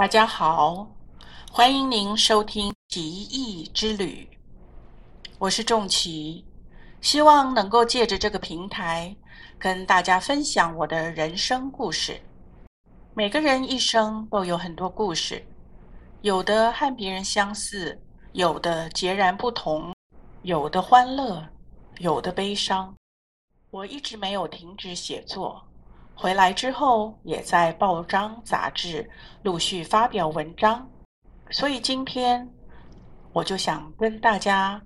大家好，欢迎您收听《奇异之旅》，我是仲奇，希望能够借着这个平台跟大家分享我的人生故事。每个人一生都有很多故事，有的和别人相似，有的截然不同，有的欢乐，有的悲伤。我一直没有停止写作，回来之后也在报章杂志陆续发表文章，所以今天我就想跟大家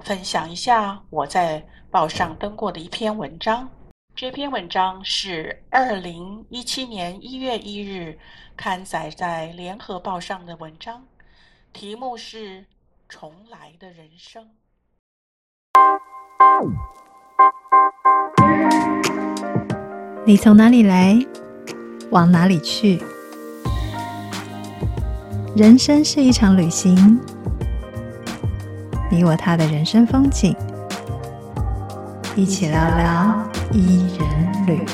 分享一下我在报上登过的一篇文章。这篇文章是二零一七年一月一日刊载在《联合报》上的文章，题目是《重来的人生》。你从哪里来，往哪里去？人生是一场旅行，你我他的人生风景，一起聊聊。伊人旅。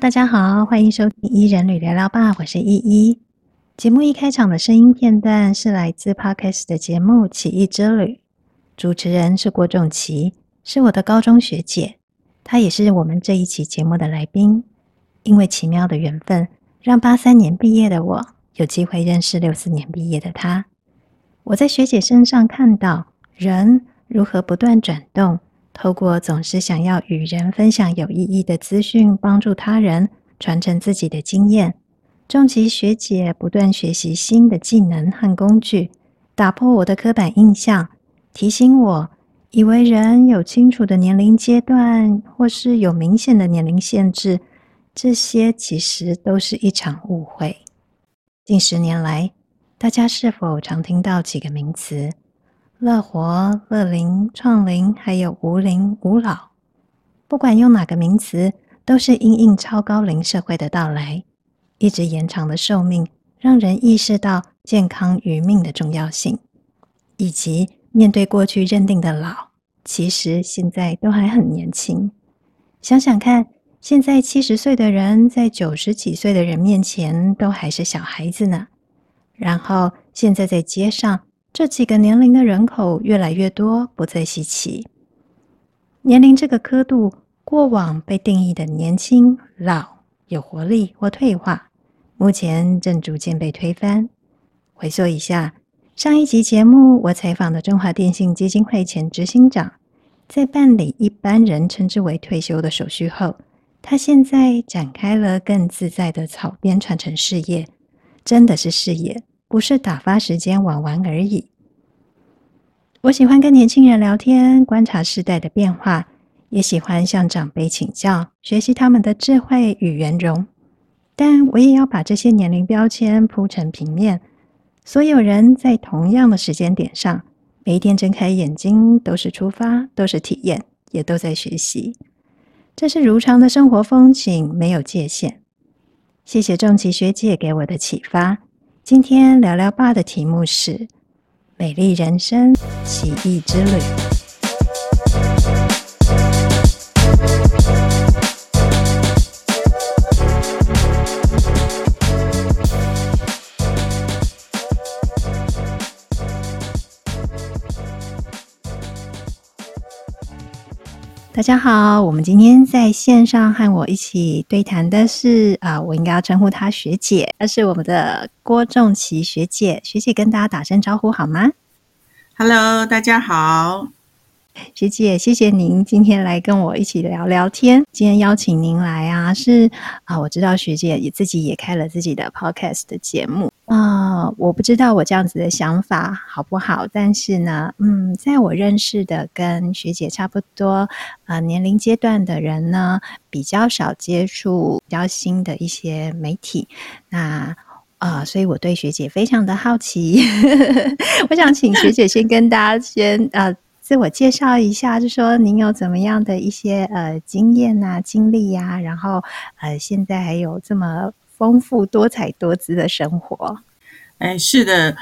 大家好，欢迎收听伊人旅聊聊吧，我是依依。节目一开场的声音片段是来自 Podcast 的节目《奇异之旅》，主持人是郭仲奇，是我的高中学姐，她也是我们这一期节目的来宾。因为奇妙的缘分，让八三年毕业的我。有机会认识六四年毕业的他，我在学姐身上看到人如何不断转动，透过总是想要与人分享有意义的资讯，帮助他人传承自己的经验。仲奇学姐不断学习新的技能和工具，打破我的刻板印象，提醒我以为人有清楚的年龄阶段，或是有明显的年龄限制，这些其实都是一场误会。近十年来，大家是否常听到几个名词：乐活、乐龄、创龄，还有无龄、无老？不管用哪个名词，都是因应超高龄社会的到来，一直延长的寿命，让人意识到健康与命的重要性，以及面对过去认定的老，其实现在都还很年轻。想想看。现在七十岁的人，在九十几岁的人面前都还是小孩子呢。然后现在在街上，这几个年龄的人口越来越多，不再稀奇。年龄这个刻度，过往被定义的年轻、老、有活力或退化，目前正逐渐被推翻。回溯一下，上一集节目，我采访的中华电信基金会前执行长，在办理一般人称之为退休的手续后。他现在展开了更自在的草编传承事业，真的是事业，不是打发时间玩玩而已。我喜欢跟年轻人聊天，观察世代的变化，也喜欢向长辈请教，学习他们的智慧与圆融。但我也要把这些年龄标签铺成平面，所有人在同样的时间点上，每一天睁开眼睛都是出发，都是体验，也都在学习。这是如常的生活风景，没有界限。谢谢仲奇学姐给我的启发。今天聊聊爸的题目是《美丽人生奇异之旅》。大家好，我们今天在线上和我一起对谈的是啊，我应该要称呼她学姐，她是我们的郭仲琪学姐。学姐跟大家打声招呼好吗？Hello，大家好，学姐，谢谢您今天来跟我一起聊聊天。今天邀请您来啊，是啊，我知道学姐也自己也开了自己的 Podcast 的节目。啊、我不知道我这样子的想法好不好，但是呢，嗯，在我认识的跟学姐差不多呃年龄阶段的人呢，比较少接触比较新的一些媒体，那啊、呃，所以我对学姐非常的好奇，我想请学姐先跟大家先呃自我介绍一下，就说您有怎么样的一些呃经验啊、经历呀、啊，然后呃现在还有这么。丰富多彩多姿的生活，哎，是的，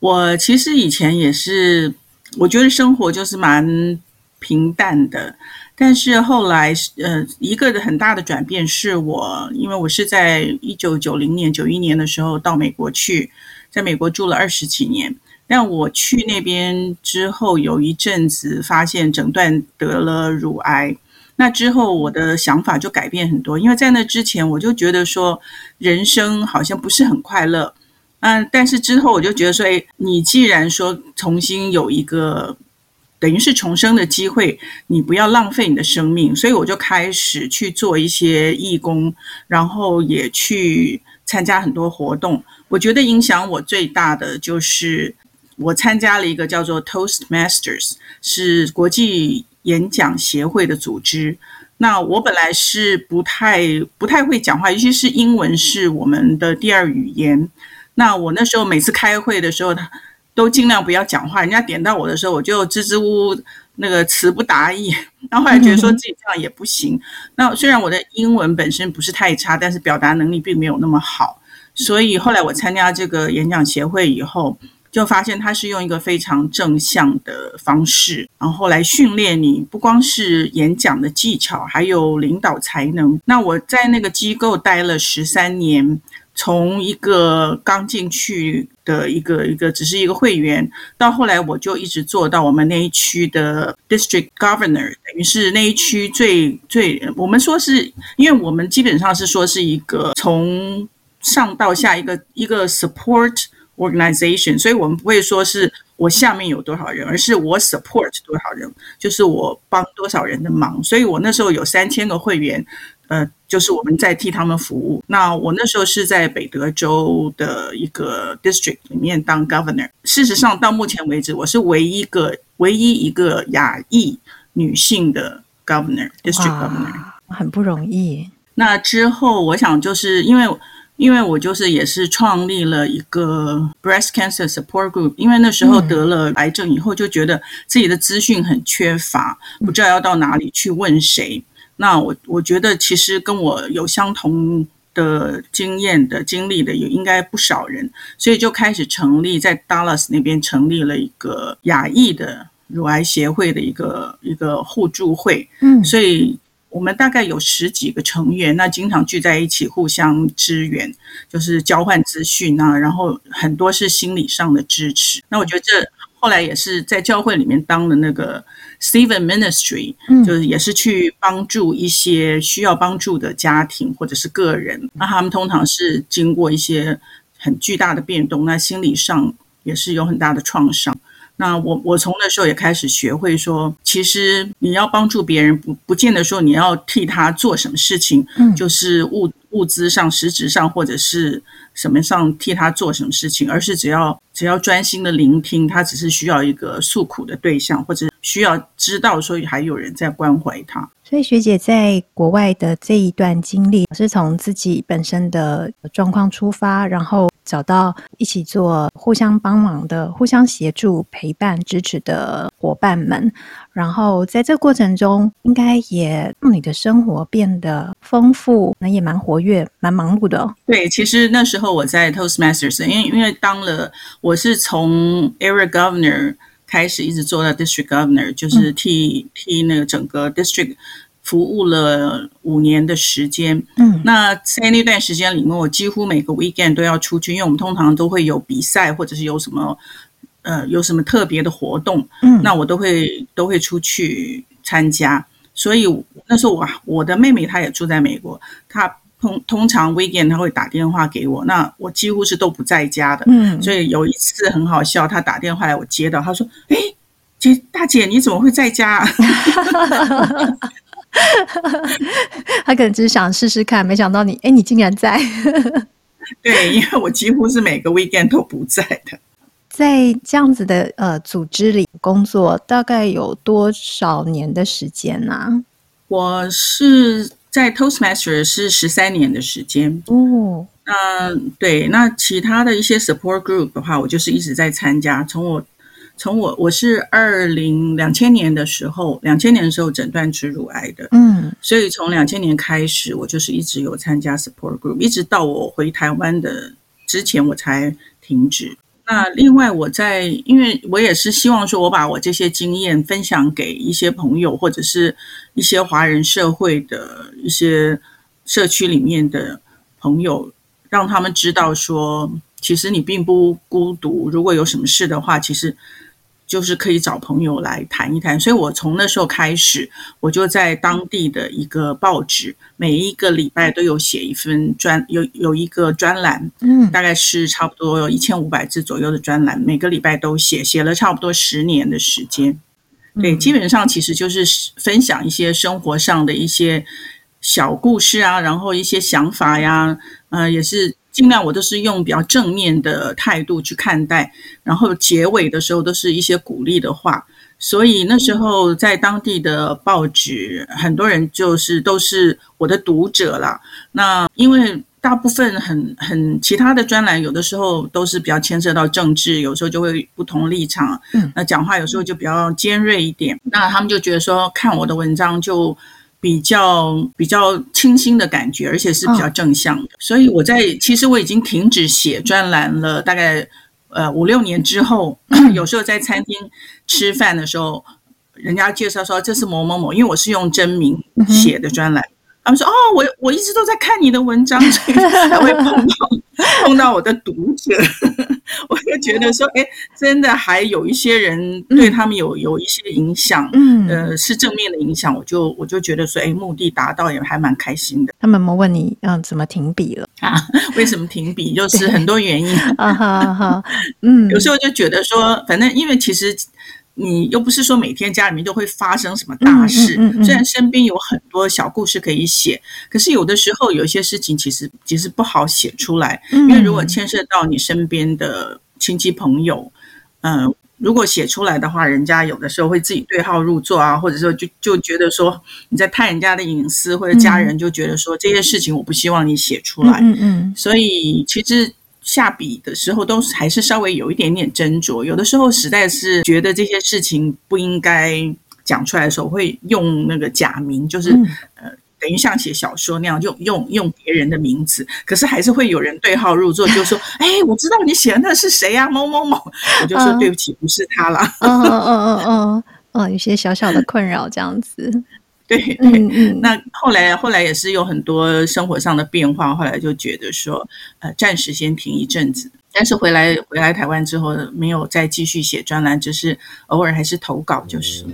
我其实以前也是我觉得生活就是蛮平淡的。但是后来，呃，一个很大的转变是我，因为我是在一九九零年、九一年的时候到美国去，在美国住了二十几年。但我去那边之后，有一阵子发现诊断得了乳癌。那之后，我的想法就改变很多，因为在那之前，我就觉得说人生好像不是很快乐。嗯，但是之后我就觉得说，诶，你既然说重新有一个。等于是重生的机会，你不要浪费你的生命，所以我就开始去做一些义工，然后也去参加很多活动。我觉得影响我最大的就是我参加了一个叫做 Toastmasters，是国际演讲协会的组织。那我本来是不太不太会讲话，尤其是英文是我们的第二语言。那我那时候每次开会的时候，他都尽量不要讲话，人家点到我的时候，我就支支吾吾，那个词不达意。然后后来觉得说自己这样也不行。那虽然我的英文本身不是太差，但是表达能力并没有那么好。所以后来我参加这个演讲协会以后，就发现他是用一个非常正向的方式，然后来训练你，不光是演讲的技巧，还有领导才能。那我在那个机构待了十三年。从一个刚进去的一个一个只是一个会员，到后来我就一直做到我们那一区的 district governor，等于是那一区最最我们说是，因为我们基本上是说是一个从上到下一个一个 support organization，所以我们不会说是我下面有多少人，而是我 support 多少人，就是我帮多少人的忙，所以我那时候有三千个会员。呃，就是我们在替他们服务。那我那时候是在北德州的一个 district 里面当 governor。事实上，到目前为止，我是唯一一个唯一一个亚裔女性的 governor，district governor，很不容易。那之后，我想就是因为，因为我就是也是创立了一个 breast cancer support group，因为那时候得了癌症以后，就觉得自己的资讯很缺乏，不知道要到哪里去问谁。那我我觉得其实跟我有相同的经验的经历的也应该不少人，所以就开始成立在 Dallas 那边成立了一个亚裔的乳癌协会的一个一个互助会。嗯，所以我们大概有十几个成员，那经常聚在一起互相支援，就是交换资讯啊，然后很多是心理上的支持。那我觉得这。后来也是在教会里面当了那个 Stephen Ministry，就是也是去帮助一些需要帮助的家庭或者是个人。那他们通常是经过一些很巨大的变动，那心理上也是有很大的创伤。那我我从那时候也开始学会说，其实你要帮助别人，不不见得说你要替他做什么事情，就是物物资上、实质上或者是。什么上替他做什么事情，而是只要只要专心的聆听，他只是需要一个诉苦的对象，或者需要知道说还有人在关怀他。所以学姐在国外的这一段经历，是从自己本身的状况出发，然后找到一起做互相帮忙的、互相协助、陪伴、支持的伙伴们。然后在这个过程中，应该也让你的生活变得丰富，那也蛮活跃、蛮忙碌的哦。对，其实那时候我在 Toastmasters，因为因为当了我是从 Area Governor。开始一直做到 District Governor，就是替替那个整个 District 服务了五年的时间。嗯，那在那段时间里面，我几乎每个 Weekend 都要出去，因为我们通常都会有比赛，或者是有什么呃有什么特别的活动。嗯，那我都会都会出去参加。所以那时候我我的妹妹她也住在美国，她。通通常 weekend 他会打电话给我，那我几乎是都不在家的，嗯，所以有一次很好笑，他打电话来，我接到，他说：“哎，姐大姐你怎么会在家啊？” 他可能只是想试试看，没想到你，哎，你竟然在。对，因为我几乎是每个 weekend 都不在的。在这样子的呃组织里工作，大概有多少年的时间呢？啊？我是。在 Toastmaster 是十三年的时间哦，那对，那其他的一些 support group 的话，我就是一直在参加。从我从我我是二零两千年的时候，两千年的时候诊断出乳癌的，嗯，所以从两千年开始，我就是一直有参加 support group，一直到我回台湾的之前，我才停止。那另外，我在因为我也是希望说，我把我这些经验分享给一些朋友，或者是一些华人社会的一些社区里面的朋友，让他们知道说，其实你并不孤独。如果有什么事的话，其实。就是可以找朋友来谈一谈，所以我从那时候开始，我就在当地的一个报纸，每一个礼拜都有写一份专，有有一个专栏，嗯，大概是差不多有一千五百字左右的专栏，每个礼拜都写，写了差不多十年的时间。对，基本上其实就是分享一些生活上的一些小故事啊，然后一些想法呀，呃，也是。尽量我都是用比较正面的态度去看待，然后结尾的时候都是一些鼓励的话。所以那时候在当地的报纸，很多人就是都是我的读者啦。那因为大部分很很其他的专栏，有的时候都是比较牵涉到政治，有时候就会不同立场。嗯，那讲话有时候就比较尖锐一点。那他们就觉得说，看我的文章就。比较比较清新的感觉，而且是比较正向的，哦、所以我在其实我已经停止写专栏了，大概呃五六年之后，有时候在餐厅吃饭的时候，人家介绍说这是某某某，因为我是用真名写的专栏。嗯他们说：“哦，我我一直都在看你的文章，所以才会碰到 碰到我的读者。我就觉得说，哎，真的还有一些人对他们有有一些影响，嗯，呃，是正面的影响。我就我就觉得说，哎，目的达到也还蛮开心的。他们问你，嗯，怎么停笔了啊？为什么停笔？就是很多原因 啊，哈哈，嗯，有时候就觉得说，反正因为其实。”你又不是说每天家里面都会发生什么大事，嗯嗯嗯、虽然身边有很多小故事可以写，可是有的时候有一些事情其实其实不好写出来，因为如果。牵涉到你身边的亲戚朋友，嗯、呃，如果写出来的话，人家有的时候会自己对号入座啊，或者说就就觉得说你在探人家的隐私，或者家人就觉得说这些事情我不希望你写出来，嗯嗯，所以其实。下笔的时候都还是稍微有一点点斟酌，有的时候实在是觉得这些事情不应该讲出来的时候，会用那个假名，就是、嗯、呃，等于像写小说那样，用用用别人的名字，可是还是会有人对号入座，就说：“ 哎，我知道你写的那是谁呀、啊？某某某。”我就说：“对不起，不是他啦。哦”嗯嗯嗯嗯嗯，有些小小的困扰这样子。对 对，嗯嗯，那后来后来也是有很多生活上的变化，后来就觉得说，呃，暂时先停一阵子，但是回来回来台湾之后，没有再继续写专栏，只是偶尔还是投稿就是。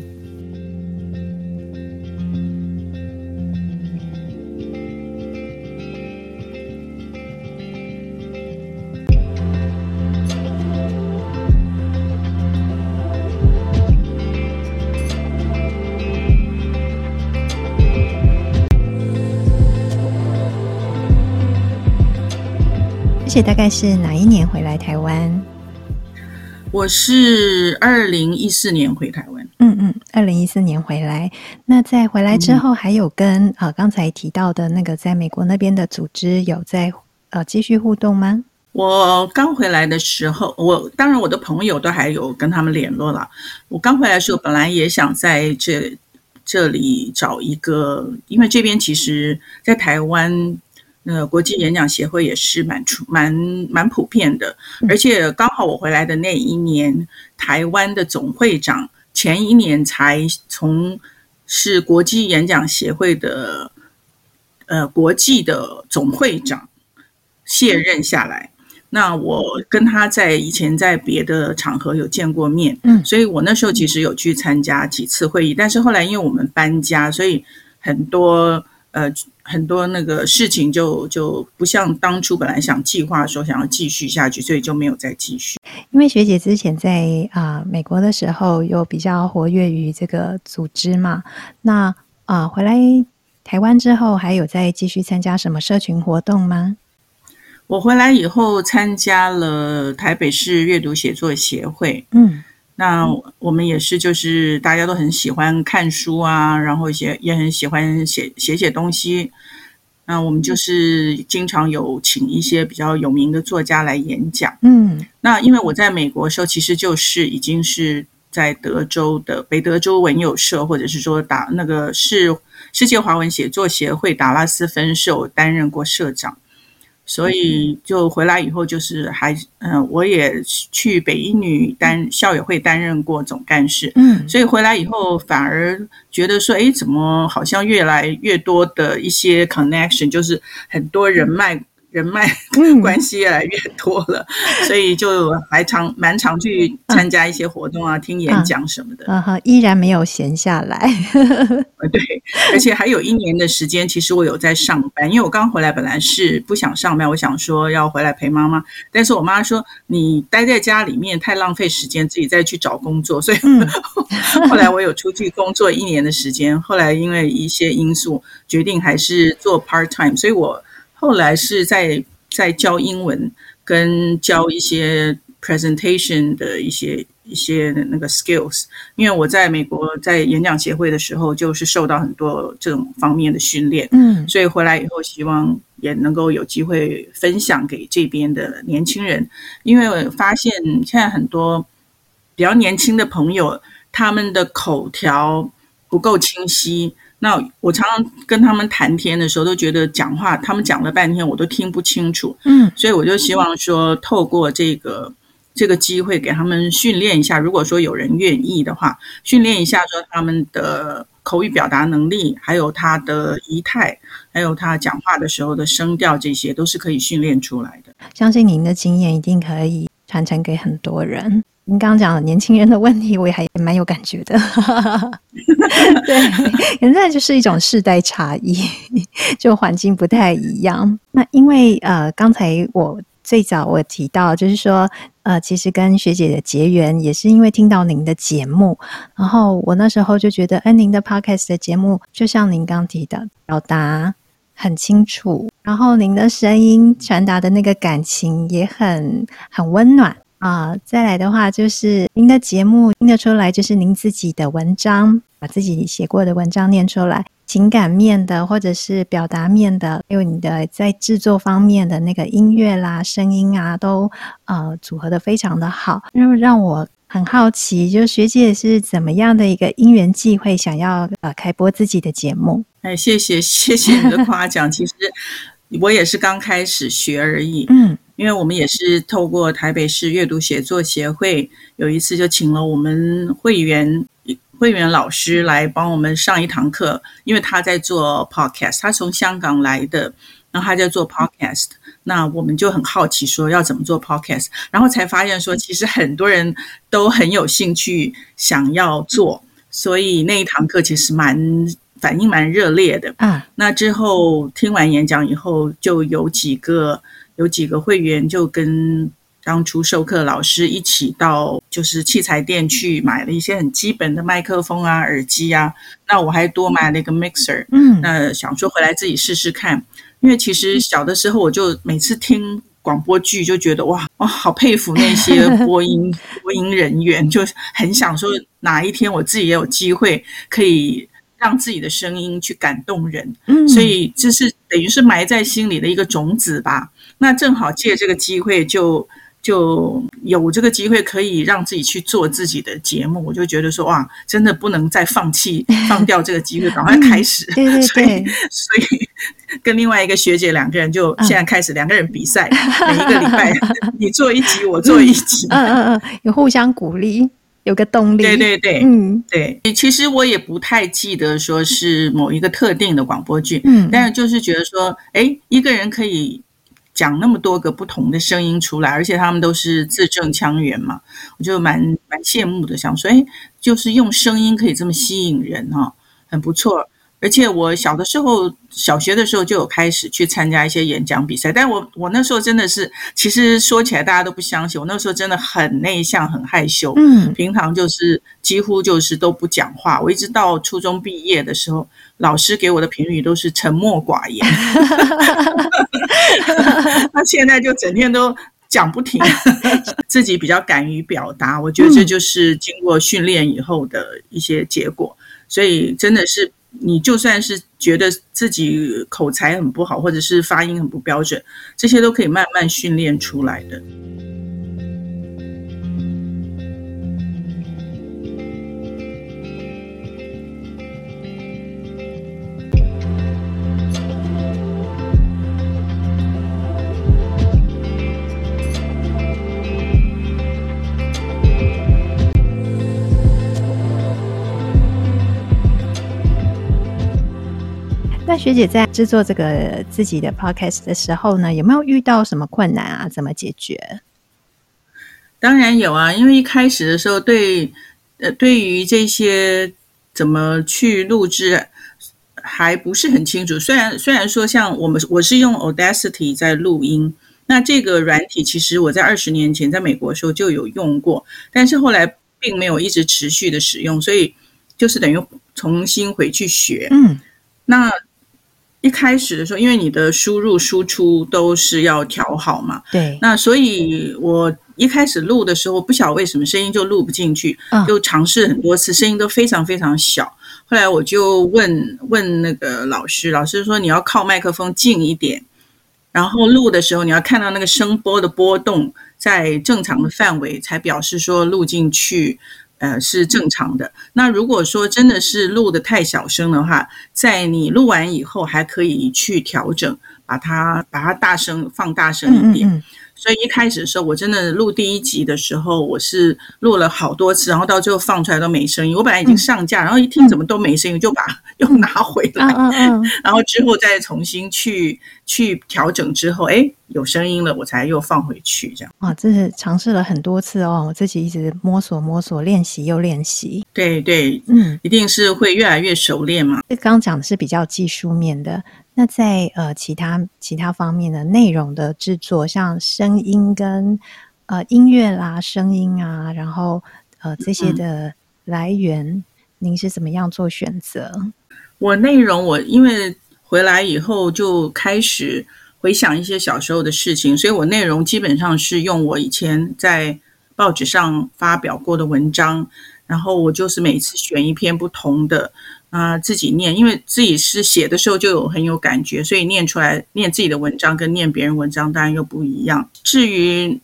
且大概是哪一年回来台湾？我是二零一四年回台湾。嗯嗯，二零一四年回来。那在回来之后，还有跟、嗯、呃刚才提到的那个在美国那边的组织有在呃继续互动吗？我刚回来的时候，我当然我的朋友都还有跟他们联络了。我刚回来的时候，本来也想在这这里找一个，因为这边其实，在台湾。呃，国际演讲协会也是蛮出蛮蛮普遍的，而且刚好我回来的那一年，台湾的总会长前一年才从是国际演讲协会的呃国际的总会长卸任下来。那我跟他在以前在别的场合有见过面，嗯，所以我那时候其实有去参加几次会议，但是后来因为我们搬家，所以很多。呃，很多那个事情就就不像当初本来想计划说想要继续下去，所以就没有再继续。因为学姐之前在啊、呃、美国的时候，有比较活跃于这个组织嘛，那啊、呃、回来台湾之后，还有再继续参加什么社群活动吗？我回来以后参加了台北市阅读写作协会，嗯。那我们也是，就是大家都很喜欢看书啊，然后也也很喜欢写写写东西。那我们就是经常有请一些比较有名的作家来演讲。嗯，那因为我在美国的时候，其实就是已经是在德州的北德州文友社，或者是说打那个是世界华文写作协会达拉斯分社担任过社长。所以就回来以后，就是还嗯、呃，我也去北一女担校友会担任过总干事，嗯，所以回来以后反而觉得说，哎，怎么好像越来越多的一些 connection，就是很多人脉。人脉关系越来越多了，嗯、所以就还常蛮常去参加一些活动啊，啊听演讲什么的。嗯哼、啊，依然没有闲下来。对，而且还有一年的时间，其实我有在上班，因为我刚回来本来是不想上班，我想说要回来陪妈妈，但是我妈说你待在家里面太浪费时间，自己再去找工作，所以、嗯、后来我有出去工作一年的时间。后来因为一些因素，决定还是做 part time，所以我。后来是在在教英文，跟教一些 presentation 的一些一些那个 skills。因为我在美国在演讲协会的时候，就是受到很多这种方面的训练，嗯，所以回来以后希望也能够有机会分享给这边的年轻人。因为我发现现在很多比较年轻的朋友，他们的口条不够清晰。那我常常跟他们谈天的时候，都觉得讲话他们讲了半天，我都听不清楚。嗯，所以我就希望说，透过这个这个机会，给他们训练一下。如果说有人愿意的话，训练一下说他们的口语表达能力，还有他的仪态，还有他讲话的时候的声调，这些都是可以训练出来的。相信您的经验一定可以传承给很多人。您刚刚讲的年轻人的问题，我也还蛮有感觉的。对，现在就是一种世代差异，就环境不太一样。那因为呃，刚才我最早我提到，就是说呃，其实跟学姐的结缘也是因为听到您的节目，然后我那时候就觉得，哎，您的 podcast 的节目就像您刚提的，表达很清楚，然后您的声音传达的那个感情也很很温暖。啊，再来的话就是您的节目听得出来，就是您自己的文章，把自己写过的文章念出来，情感面的或者是表达面的，还有你的在制作方面的那个音乐啦、声音啊，都呃组合的非常的好，让让我很好奇，就学姐是怎么样的一个因缘际会，想要呃开播自己的节目？哎，谢谢谢谢你的夸奖，其实我也是刚开始学而已，嗯。因为我们也是透过台北市阅读写作协会，有一次就请了我们会员会员老师来帮我们上一堂课，因为他在做 podcast，他从香港来的，然后他在做 podcast，那我们就很好奇说要怎么做 podcast，然后才发现说其实很多人都很有兴趣想要做，所以那一堂课其实蛮反应蛮热烈的啊。那之后听完演讲以后，就有几个。有几个会员就跟当初授课老师一起到就是器材店去买了一些很基本的麦克风啊、耳机啊。那我还多买了一个 mixer，嗯，那想说回来自己试试看。因为其实小的时候我就每次听广播剧就觉得哇哇好佩服那些 播音播音人员，就很想说哪一天我自己也有机会可以让自己的声音去感动人。嗯，所以这是等于是埋在心里的一个种子吧。那正好借这个机会就，就就有这个机会可以让自己去做自己的节目，我就觉得说哇，真的不能再放弃 放掉这个机会，赶快开始。对对对，所以所以跟另外一个学姐两个人就现在开始两个人比赛，每一个礼拜你做一集，我做一集，嗯嗯嗯，有互相鼓励，有个动力。对对对，嗯对。其实我也不太记得说是某一个特定的广播剧，嗯，但是就是觉得说，哎，一个人可以。讲那么多个不同的声音出来，而且他们都是字正腔圆嘛，我就蛮蛮羡慕的，想说，哎，就是用声音可以这么吸引人哈，很不错。而且我小的时候，小学的时候就有开始去参加一些演讲比赛，但我我那时候真的是，其实说起来大家都不相信，我那时候真的很内向、很害羞，嗯，平常就是几乎就是都不讲话。我一直到初中毕业的时候，老师给我的评语都是沉默寡言，那现在就整天都讲不停，自己比较敢于表达，我觉得这就是经过训练以后的一些结果，所以真的是。你就算是觉得自己口才很不好，或者是发音很不标准，这些都可以慢慢训练出来的。学姐在制作这个自己的 podcast 的时候呢，有没有遇到什么困难啊？怎么解决？当然有啊，因为一开始的时候对，对呃，对于这些怎么去录制还不是很清楚。虽然虽然说像我们我是用 Audacity 在录音，那这个软体其实我在二十年前在美国的时候就有用过，但是后来并没有一直持续的使用，所以就是等于重新回去学。嗯，那。一开始的时候，因为你的输入输出都是要调好嘛，对，那所以我一开始录的时候，不晓得为什么声音就录不进去，就尝试很多次，声音都非常非常小。后来我就问问那个老师，老师说你要靠麦克风近一点，然后录的时候你要看到那个声波的波动在正常的范围，才表示说录进去。呃，是正常的。那如果说真的是录的太小声的话，在你录完以后还可以去调整，把它把它大声放大声一点。嗯嗯所以一开始的时候，我真的录第一集的时候，我是录了好多次，然后到最后放出来都没声音。我本来已经上架，然后一听怎么都没声音，就把 又拿回来，然后之后再重新去去调整之后，哎，有声音了，我才又放回去这样。哇，这是尝试了很多次哦，我自己一直摸索摸索，练习又练习。对对，嗯，一定是会越来越熟练嘛。这刚讲的是比较技术面的。那在呃其他其他方面的内容的制作，像声音跟呃音乐啦、声音啊，然后呃这些的来源，嗯、您是怎么样做选择？我内容我因为回来以后就开始回想一些小时候的事情，所以我内容基本上是用我以前在报纸上发表过的文章，然后我就是每次选一篇不同的。啊、自己念，因为自己是写的时候就有很有感觉，所以念出来念自己的文章跟念别人文章当然又不一样。至于，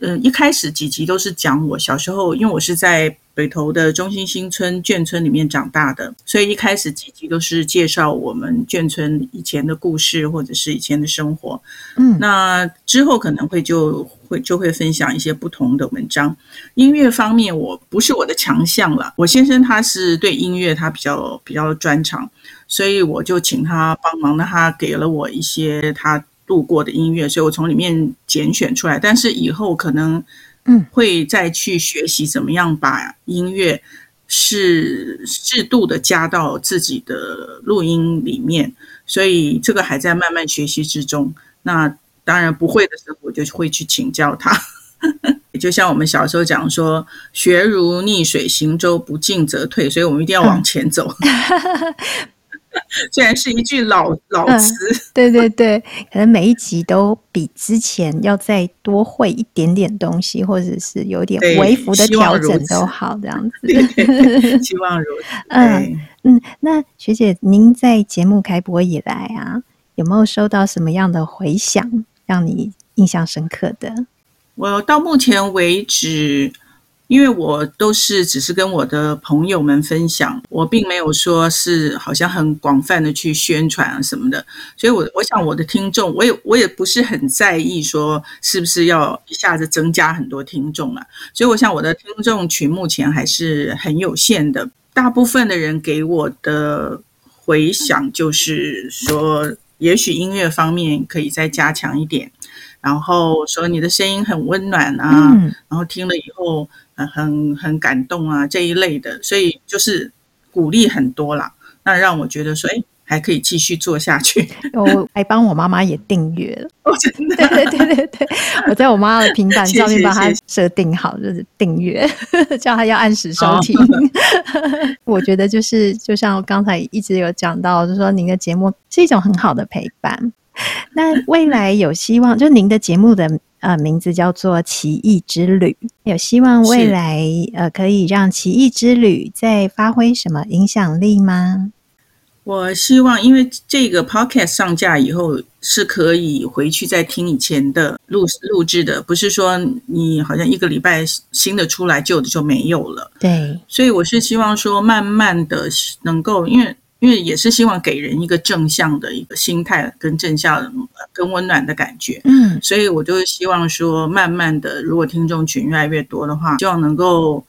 呃，一开始几集都是讲我小时候，因为我是在北投的中心新村眷村里面长大的，所以一开始几集都是介绍我们眷村以前的故事或者是以前的生活。嗯，那之后可能会就。会就会分享一些不同的文章。音乐方面，我不是我的强项了。我先生他是对音乐他比较比较专长，所以我就请他帮忙。那他给了我一些他度过的音乐，所以我从里面拣选出来。但是以后可能嗯会再去学习怎么样把音乐是适度的加到自己的录音里面，所以这个还在慢慢学习之中。那。当然不会的时候，我就会去请教他。就像我们小时候讲说“学如逆水行舟，不进则退”，所以我们一定要往前走。虽然是一句老老词，嗯，对对对，可能每一集都比之前要再多会一点点东西，或者是有点微幅的调整都好，这样子。对对对，希望如此。嗯嗯，那学姐，您在节目开播以来啊，有没有收到什么样的回响？让你印象深刻的，我到目前为止，因为我都是只是跟我的朋友们分享，我并没有说是好像很广泛的去宣传啊什么的，所以我我想我的听众，我也我也不是很在意说是不是要一下子增加很多听众了，所以我想我的听众群目前还是很有限的，大部分的人给我的回响就是说。也许音乐方面可以再加强一点，然后说你的声音很温暖啊，嗯、然后听了以后很很感动啊这一类的，所以就是鼓励很多啦。那让我觉得说，哎，还可以继续做下去。我还帮我妈妈也订阅了，哦，真的，对对对对对，我在我妈妈的平板上面帮她设定好，就是订阅，叫她要按时收听。哦、我觉得就是就像我刚才一直有讲到，就是说您的节目是一种很好的陪伴。那未来有希望，就您的节目的呃名字叫做《奇异之旅》，有希望未来呃可以让《奇异之旅》再发挥什么影响力吗？我希望，因为这个 podcast 上架以后是可以回去再听以前的录录制的，不是说你好像一个礼拜新的出来，旧的就没有了。对，所以我是希望说，慢慢的能够，因为因为也是希望给人一个正向的一个心态，跟正向、跟温暖的感觉。嗯，所以我就希望说，慢慢的，如果听众群越来越多的话，希望能够。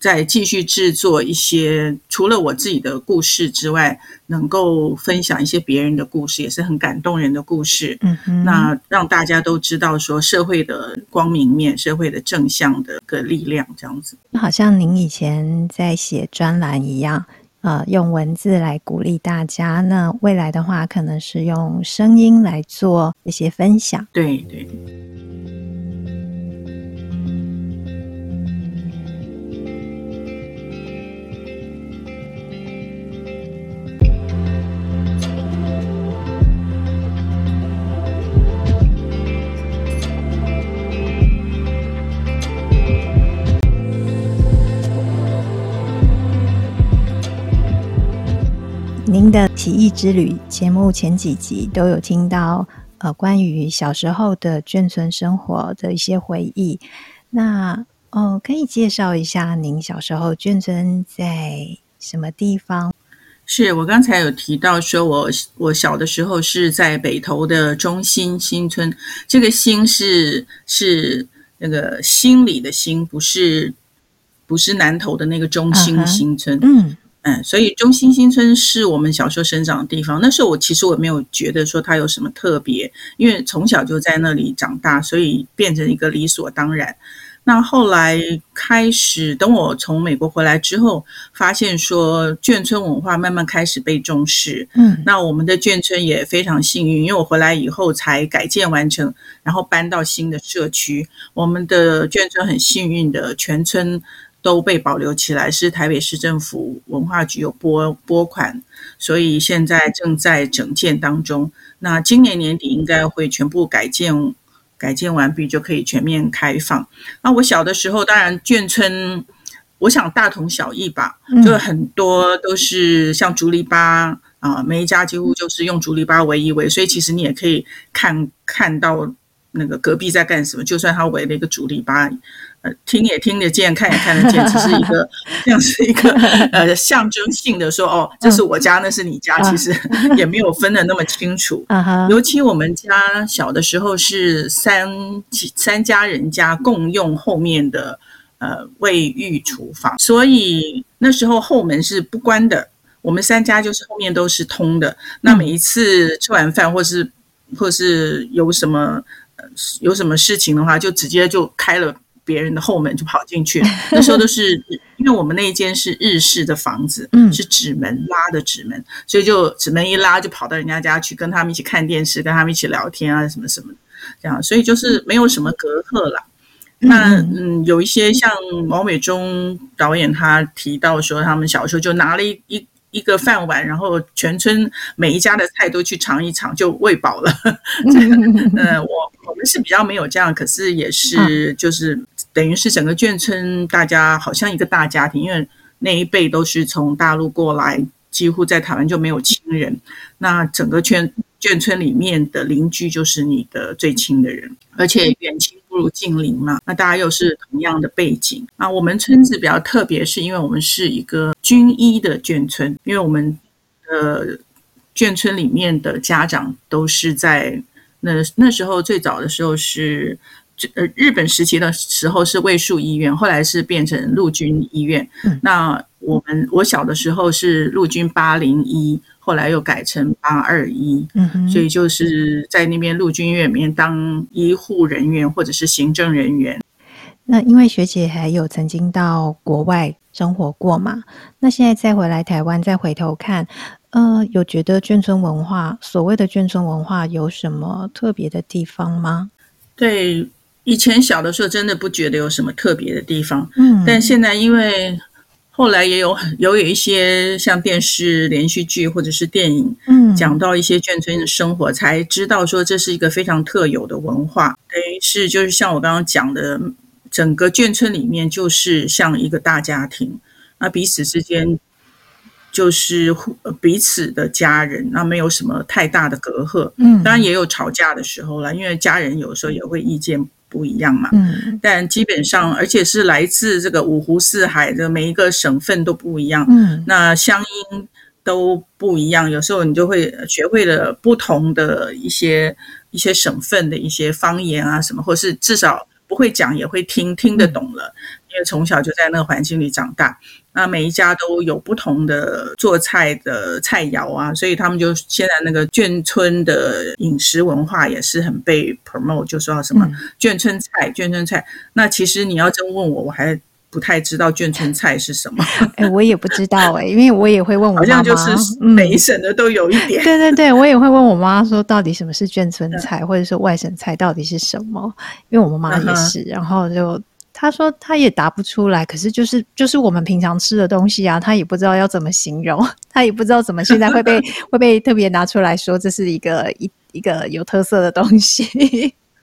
再继续制作一些除了我自己的故事之外，能够分享一些别人的故事，也是很感动人的故事。嗯哼，那让大家都知道说社会的光明面、社会的正向的个力量，这样子。好像您以前在写专栏一样，呃，用文字来鼓励大家。那未来的话，可能是用声音来做一些分享。对对。您的奇异之旅节目前几集都有听到，呃，关于小时候的眷村生活的一些回忆。那，哦、呃，可以介绍一下您小时候眷村在什么地方？是我刚才有提到说我，我我小的时候是在北投的中心新村，这个“新”是是那个心里的“心”，不是不是南投的那个中心新村。Uh huh. 嗯。嗯，所以中心新村是我们小时候生长的地方。那时候我其实我没有觉得说它有什么特别，因为从小就在那里长大，所以变成一个理所当然。那后来开始，等我从美国回来之后，发现说眷村文化慢慢开始被重视。嗯，那我们的眷村也非常幸运，因为我回来以后才改建完成，然后搬到新的社区。我们的眷村很幸运的全村。都被保留起来，是台北市政府文化局有拨拨款，所以现在正在整建当中。那今年年底应该会全部改建，改建完毕就可以全面开放。那我小的时候，当然眷村，我想大同小异吧，就很多都是像竹篱笆啊，每一家几乎就是用竹篱笆围一围，所以其实你也可以看看到那个隔壁在干什么，就算他围了一个竹篱笆。呃，听也听得见，看也看得见，只是一个 像是一个呃象征性的说，哦，这是我家，那是你家，其实也没有分得那么清楚。尤其我们家小的时候是三三家人家共用后面的呃卫浴厨房，所以那时候后门是不关的，我们三家就是后面都是通的。那每一次吃完饭或是或是有什么呃有什么事情的话，就直接就开了。别人的后门就跑进去，那时候都是因为我们那一间是日式的房子，嗯，是纸门拉的纸门，所以就纸门一拉就跑到人家家去，跟他们一起看电视，跟他们一起聊天啊，什么什么这样，所以就是没有什么隔阂了。那嗯，有一些像毛美忠导演他提到说，他们小时候就拿了一一。一个饭碗，然后全村每一家的菜都去尝一尝，就喂饱了。呃，我我们是比较没有这样，可是也是就是等于是整个眷村大家好像一个大家庭，因为那一辈都是从大陆过来，几乎在台湾就没有亲人。那整个眷眷村里面的邻居就是你的最亲的人，而且远亲。不如近邻嘛，那大家又是同样的背景。啊我们村子比较特别，是因为我们是一个军医的眷村，因为我们呃眷村里面的家长都是在那那时候最早的时候是呃日本时期的时候是卫戍医院，后来是变成陆军医院。那我们我小的时候是陆军八零一。后来又改成八二一，嗯，所以就是在那边陆军医院里面当医护人员或者是行政人员。那因为学姐还有曾经到国外生活过嘛，那现在再回来台湾再回头看，呃，有觉得眷村文化，所谓的眷村文化有什么特别的地方吗？对，以前小的时候真的不觉得有什么特别的地方，嗯，但现在因为。后来也有有有一些像电视连续剧或者是电影，嗯，讲到一些眷村的生活，才知道说这是一个非常特有的文化。等于是就是像我刚刚讲的，整个眷村里面就是像一个大家庭，那彼此之间就是彼此的家人，那没有什么太大的隔阂。嗯，当然也有吵架的时候了，因为家人有时候也会意见。不一样嘛，嗯，但基本上，而且是来自这个五湖四海的每一个省份都不一样，嗯，那乡音都不一样，有时候你就会学会了不同的一些一些省份的一些方言啊什么，或是至少不会讲也会听听得懂了，因为从小就在那个环境里长大。那每一家都有不同的做菜的菜肴啊，所以他们就现在那个眷村的饮食文化也是很被 promote，就说什么眷村菜，眷村菜。那其实你要真问我，我还不太知道眷村菜是什么。哎，我也不知道哎，因为我也会问我妈妈，好像就是每一省的都有一点。对对对，我也会问我妈说，到底什么是眷村菜，或者说外省菜到底是什么？因为我妈妈也是，然后就。他说他也答不出来，可是就是就是我们平常吃的东西啊，他也不知道要怎么形容，他也不知道怎么现在会被 会被特别拿出来说，这是一个一一个有特色的东西。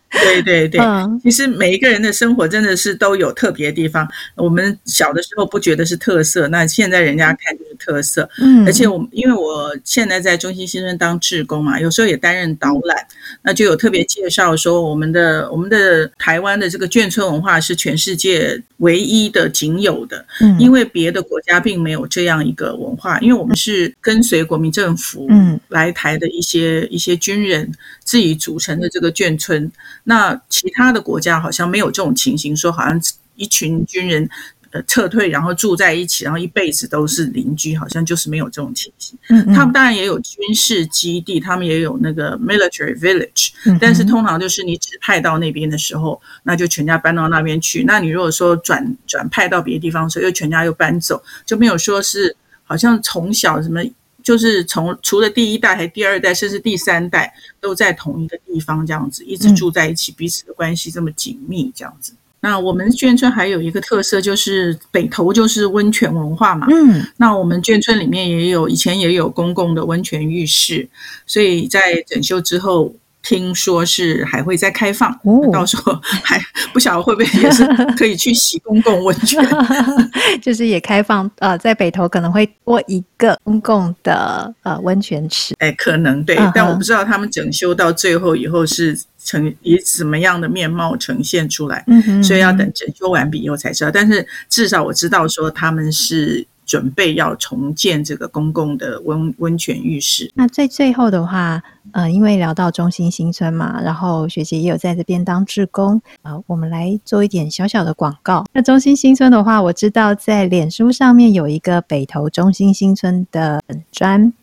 对对对，其实每一个人的生活真的是都有特别的地方。我们小的时候不觉得是特色，那现在人家看就是特色。嗯，而且我因为我现在在中心新村当志工嘛，有时候也担任导览，那就有特别介绍说我们的我们的台湾的这个眷村文化是全世界唯一的仅有的，因为别的国家并没有这样一个文化，因为我们是跟随国民政府嗯来台的一些一些军人自己组成的这个眷村。那其他的国家好像没有这种情形，说好像一群军人呃撤退，然后住在一起，然后一辈子都是邻居，好像就是没有这种情形。嗯，他们当然也有军事基地，他们也有那个 military village，但是通常就是你指派到那边的时候，那就全家搬到那边去。那你如果说转转派到别的地方的时候，又全家又搬走，就没有说是好像从小什么。就是从除了第一代，还第二代，甚至第三代都在同一个地方，这样子一直住在一起，彼此的关系这么紧密，这样子。那我们眷村还有一个特色，就是北投就是温泉文化嘛。嗯，那我们眷村里面也有，以前也有公共的温泉浴室，所以在整修之后。听说是还会再开放，哦、到时候还不晓得会不会也是可以去洗公共温泉，就是也开放呃，在北投可能会多一个公共的呃温泉池，哎，可能对，嗯、但我不知道他们整修到最后以后是呈以什么样的面貌呈现出来，嗯哼，所以要等整修完毕以后才知道。但是至少我知道说他们是。准备要重建这个公共的温温泉浴室。那在最后的话，呃，因为聊到中心新村嘛，然后学姐也有在这边当志工，呃，我们来做一点小小的广告。那中心新村的话，我知道在脸书上面有一个北投中心新村的粉专。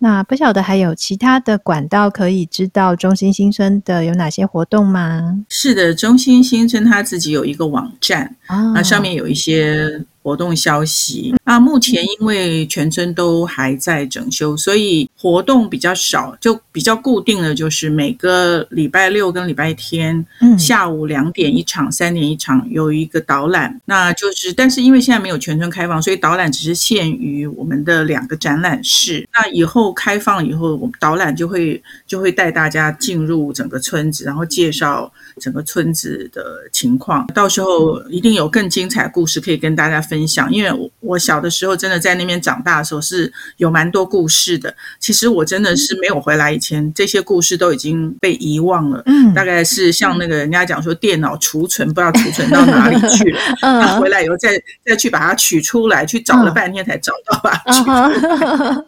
那不晓得还有其他的管道可以知道中心新村的有哪些活动吗？是的，中心新村他自己有一个网站，哦、那上面有一些。活动消息，那目前因为全村都还在整修，所以活动比较少，就比较固定的就是每个礼拜六跟礼拜天，嗯，下午两点一场，三点一场，有一个导览。那就是，但是因为现在没有全村开放，所以导览只是限于我们的两个展览室。那以后开放以后，我们导览就会就会带大家进入整个村子，然后介绍整个村子的情况。到时候一定有更精彩的故事可以跟大家分享。分享，因为我我小的时候真的在那边长大的时候是有蛮多故事的。其实我真的是没有回来以前，这些故事都已经被遗忘了。嗯，大概是像那个人家讲说电脑储存不知道储存到哪里去了，嗯，回来以后再再去把它取出来，去找了半天才找到吧。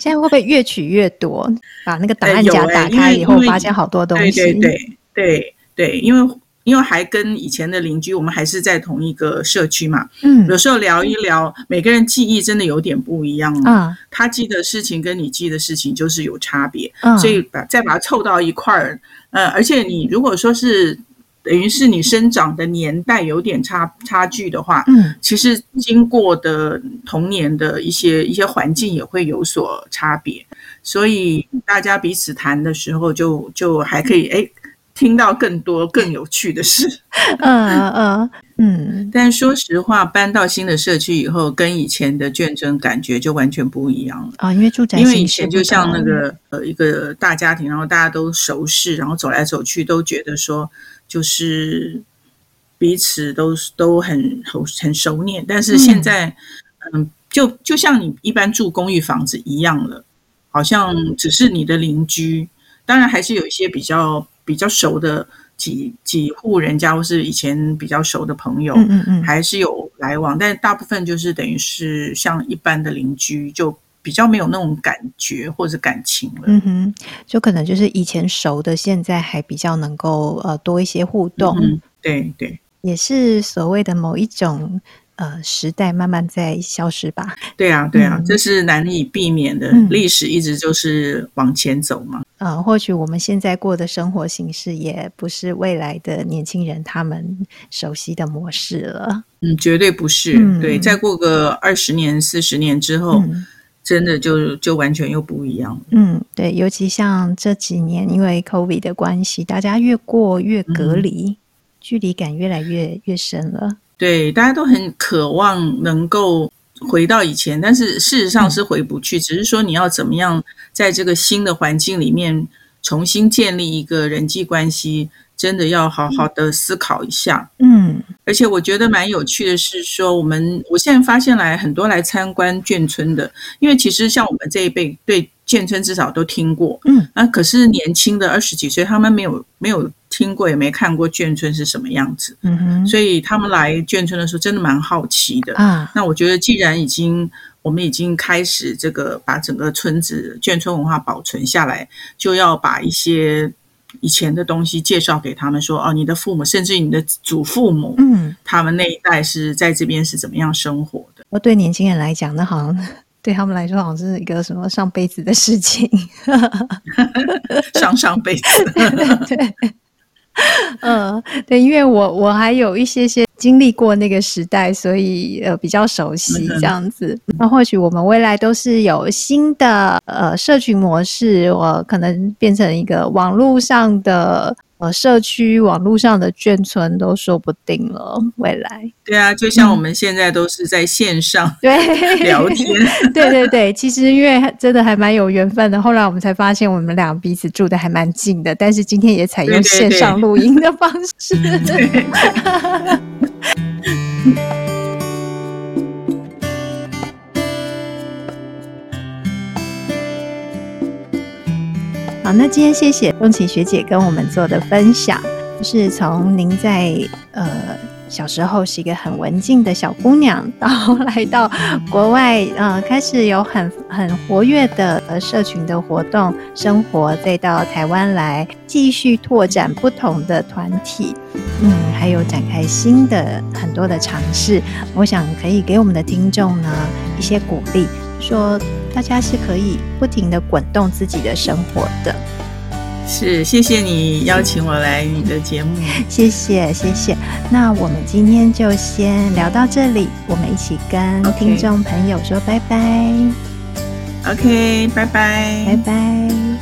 现在会不会越取越多？把那个档案夹打开以后，发现好多东西。对对对对对，因为。因为还跟以前的邻居，我们还是在同一个社区嘛。嗯，有时候聊一聊，每个人记忆真的有点不一样。嗯，他记的事情跟你记的事情就是有差别。嗯，所以把再把它凑到一块儿，呃，而且你如果说是等于是你生长的年代有点差差距的话，嗯，其实经过的童年的一些一些环境也会有所差别。所以大家彼此谈的时候就，就就还可以哎。听到更多更有趣的事，嗯嗯嗯，但说实话，搬到新的社区以后，跟以前的眷村感觉就完全不一样了啊！因为住宅，因为以前就像那个呃一个大家庭，然后大家都熟识，然后走来走去都觉得说就是彼此都都很很很熟念。但是现在，嗯，就就像你一般住公寓房子一样了，好像只是你的邻居，当然还是有一些比较。比较熟的几几户人家，或是以前比较熟的朋友，嗯嗯嗯，还是有来往，但大部分就是等于是像一般的邻居，就比较没有那种感觉或者感情了。嗯哼，就可能就是以前熟的，现在还比较能够呃多一些互动。嗯，对对。也是所谓的某一种呃时代慢慢在消失吧？对啊，对啊，嗯、这是难以避免的，嗯、历史一直就是往前走嘛。呃，或许我们现在过的生活形式也不是未来的年轻人他们熟悉的模式了。嗯，绝对不是。嗯、对，再过个二十年、四十年之后。嗯真的就就完全又不一样了。嗯，对，尤其像这几年，因为 COVID 的关系，大家越过越隔离，嗯、距离感越来越越深了。对，大家都很渴望能够回到以前，但是事实上是回不去，嗯、只是说你要怎么样在这个新的环境里面重新建立一个人际关系。真的要好好的思考一下，嗯，而且我觉得蛮有趣的是说，我们我现在发现来很多来参观眷村的，因为其实像我们这一辈对眷村至少都听过，嗯，啊，可是年轻的二十几岁，他们没有没有听过，也没看过眷村是什么样子，嗯哼，所以他们来眷村的时候真的蛮好奇的啊。那我觉得既然已经我们已经开始这个把整个村子眷村文化保存下来，就要把一些。以前的东西介绍给他们说哦，你的父母甚至你的祖父母，嗯，他们那一代是在这边是怎么样生活的？我对年轻人来讲，那好像对他们来说好像是一个什么上辈子的事情，上上辈子，对。嗯，对，因为我我还有一些些经历过那个时代，所以呃比较熟悉这样子。那、嗯、或许我们未来都是有新的呃社群模式，我可能变成一个网络上的。呃，社区网络上的眷村都说不定了。未来，对啊，就像我们现在都是在线上对 聊天，对对对。其实因为真的还蛮有缘分的，后来我们才发现我们俩彼此住的还蛮近的，但是今天也采用线上录音的方式。对对对 好，那今天谢谢钟晴学姐跟我们做的分享，就是从您在呃小时候是一个很文静的小姑娘，到来到国外呃开始有很很活跃的呃社群的活动生活，再到台湾来继续拓展不同的团体，嗯，还有展开新的很多的尝试，我想可以给我们的听众呢一些鼓励。说大家是可以不停的滚动自己的生活的。是，谢谢你邀请我来你的节目，谢谢谢谢。那我们今天就先聊到这里，我们一起跟听众朋友说拜拜。OK，拜拜，拜拜。